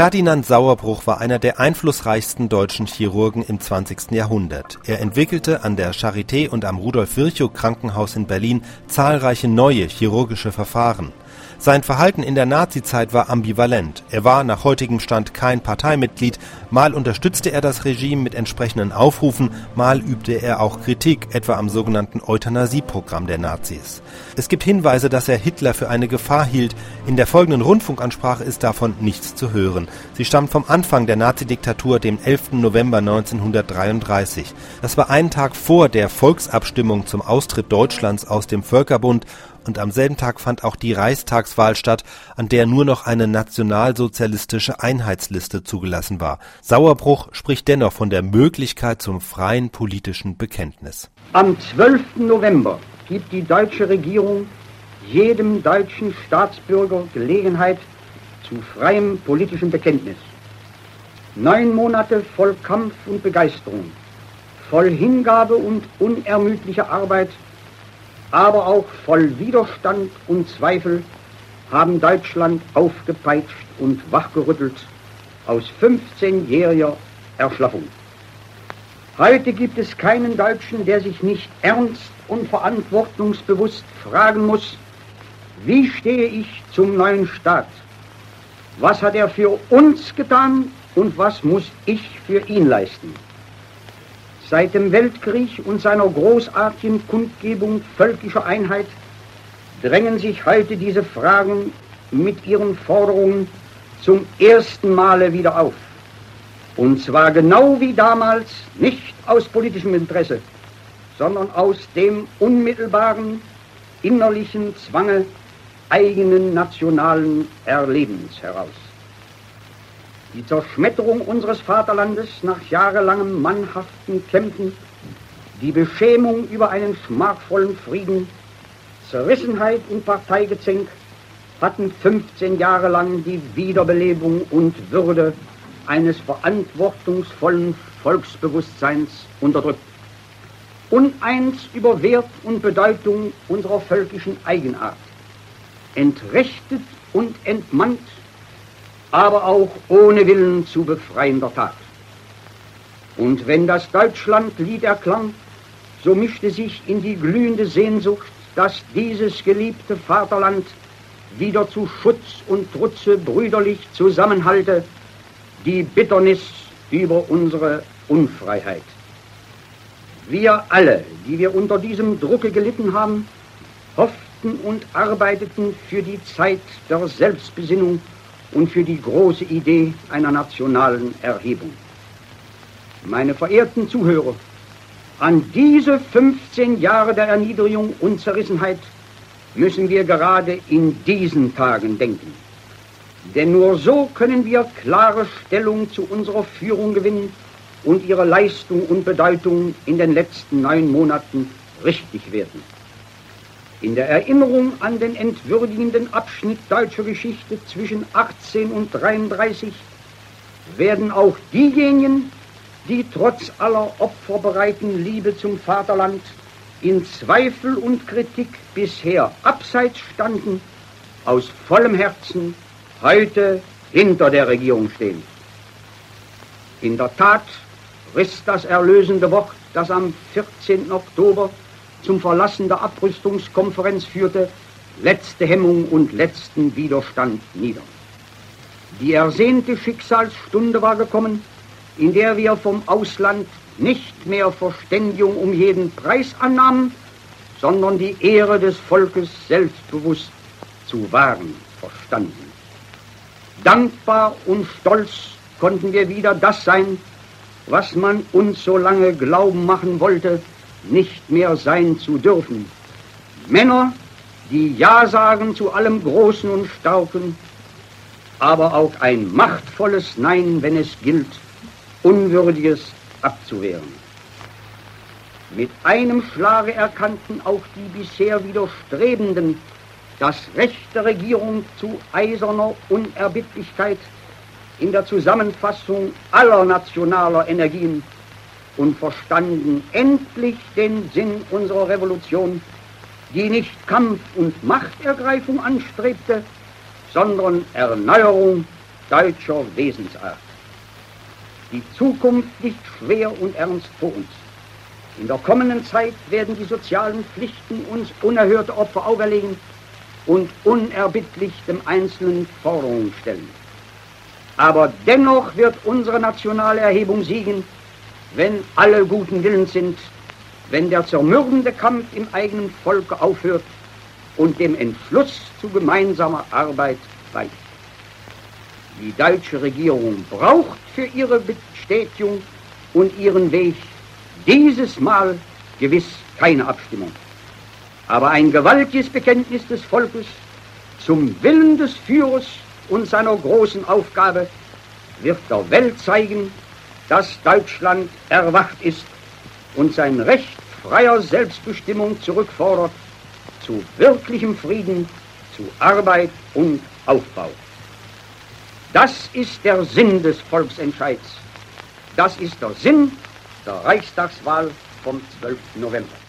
Ferdinand Sauerbruch war einer der einflussreichsten deutschen Chirurgen im 20. Jahrhundert. Er entwickelte an der Charité und am Rudolf-Virchow-Krankenhaus in Berlin zahlreiche neue chirurgische Verfahren. Sein Verhalten in der Nazizeit war ambivalent. Er war nach heutigem Stand kein Parteimitglied, mal unterstützte er das Regime mit entsprechenden Aufrufen, mal übte er auch Kritik, etwa am sogenannten Euthanasieprogramm der Nazis. Es gibt Hinweise, dass er Hitler für eine Gefahr hielt. In der folgenden Rundfunkansprache ist davon nichts zu hören. Sie stammt vom Anfang der Nazidiktatur, dem 11. November 1933. Das war einen Tag vor der Volksabstimmung zum Austritt Deutschlands aus dem Völkerbund und am selben Tag fand auch die Reichstagswahl statt, an der nur noch eine nationalsozialistische Einheitsliste zugelassen war. Sauerbruch spricht dennoch von der Möglichkeit zum freien politischen Bekenntnis. Am 12. November gibt die deutsche Regierung jedem deutschen Staatsbürger Gelegenheit zu freiem politischen Bekenntnis. Neun Monate voll Kampf und Begeisterung, voll Hingabe und unermüdlicher Arbeit aber auch voll Widerstand und Zweifel haben Deutschland aufgepeitscht und wachgerüttelt aus 15-jähriger Erschlaffung. Heute gibt es keinen Deutschen, der sich nicht ernst und verantwortungsbewusst fragen muss, wie stehe ich zum neuen Staat? Was hat er für uns getan und was muss ich für ihn leisten? Seit dem Weltkrieg und seiner großartigen Kundgebung völkischer Einheit drängen sich heute diese Fragen mit ihren Forderungen zum ersten Male wieder auf. Und zwar genau wie damals, nicht aus politischem Interesse, sondern aus dem unmittelbaren innerlichen Zwange eigenen nationalen Erlebens heraus. Die Zerschmetterung unseres Vaterlandes nach jahrelangem mannhaften Kämpfen, die Beschämung über einen schmachvollen Frieden, Zerrissenheit und Parteigezänk hatten 15 Jahre lang die Wiederbelebung und Würde eines verantwortungsvollen Volksbewusstseins unterdrückt. Uneins über Wert und Bedeutung unserer völkischen Eigenart, entrechtet und entmannt aber auch ohne Willen zu befreiender Tat. Und wenn das Deutschlandlied erklang, so mischte sich in die glühende Sehnsucht, dass dieses geliebte Vaterland wieder zu Schutz und Trutze brüderlich zusammenhalte, die Bitternis über unsere Unfreiheit. Wir alle, die wir unter diesem Drucke gelitten haben, hofften und arbeiteten für die Zeit der Selbstbesinnung und für die große Idee einer nationalen Erhebung. Meine verehrten Zuhörer, an diese 15 Jahre der Erniedrigung und Zerrissenheit müssen wir gerade in diesen Tagen denken. Denn nur so können wir klare Stellung zu unserer Führung gewinnen und ihre Leistung und Bedeutung in den letzten neun Monaten richtig werden. In der Erinnerung an den entwürdigenden Abschnitt deutscher Geschichte zwischen 18 und 33 werden auch diejenigen, die trotz aller opferbereiten Liebe zum Vaterland in Zweifel und Kritik bisher abseits standen, aus vollem Herzen heute hinter der Regierung stehen. In der Tat riss das erlösende Wort, das am 14. Oktober zum Verlassen der Abrüstungskonferenz führte, letzte Hemmung und letzten Widerstand nieder. Die ersehnte Schicksalsstunde war gekommen, in der wir vom Ausland nicht mehr Verständigung um jeden Preis annahmen, sondern die Ehre des Volkes selbstbewusst zu wahren verstanden. Dankbar und stolz konnten wir wieder das sein, was man uns so lange glauben machen wollte, nicht mehr sein zu dürfen. Männer, die Ja sagen zu allem Großen und Starken, aber auch ein machtvolles Nein, wenn es gilt, Unwürdiges abzuwehren. Mit einem Schlage erkannten auch die bisher Widerstrebenden das Recht der Regierung zu eiserner Unerbittlichkeit in der Zusammenfassung aller nationaler Energien und verstanden endlich den Sinn unserer Revolution, die nicht Kampf und Machtergreifung anstrebte, sondern Erneuerung, deutscher Wesensart. Die Zukunft liegt schwer und ernst vor uns. In der kommenden Zeit werden die sozialen Pflichten uns unerhörte Opfer auferlegen und unerbittlich dem Einzelnen Forderungen stellen. Aber dennoch wird unsere nationale Erhebung siegen, wenn alle guten Willens sind, wenn der zermürbende Kampf im eigenen Volke aufhört und dem Entschluss zu gemeinsamer Arbeit weicht. Die deutsche Regierung braucht für ihre Bestätigung und ihren Weg dieses Mal gewiss keine Abstimmung. Aber ein gewaltiges Bekenntnis des Volkes zum Willen des Führers und seiner großen Aufgabe wird der Welt zeigen, dass Deutschland erwacht ist und sein Recht freier Selbstbestimmung zurückfordert zu wirklichem Frieden, zu Arbeit und Aufbau. Das ist der Sinn des Volksentscheids. Das ist der Sinn der Reichstagswahl vom 12. November.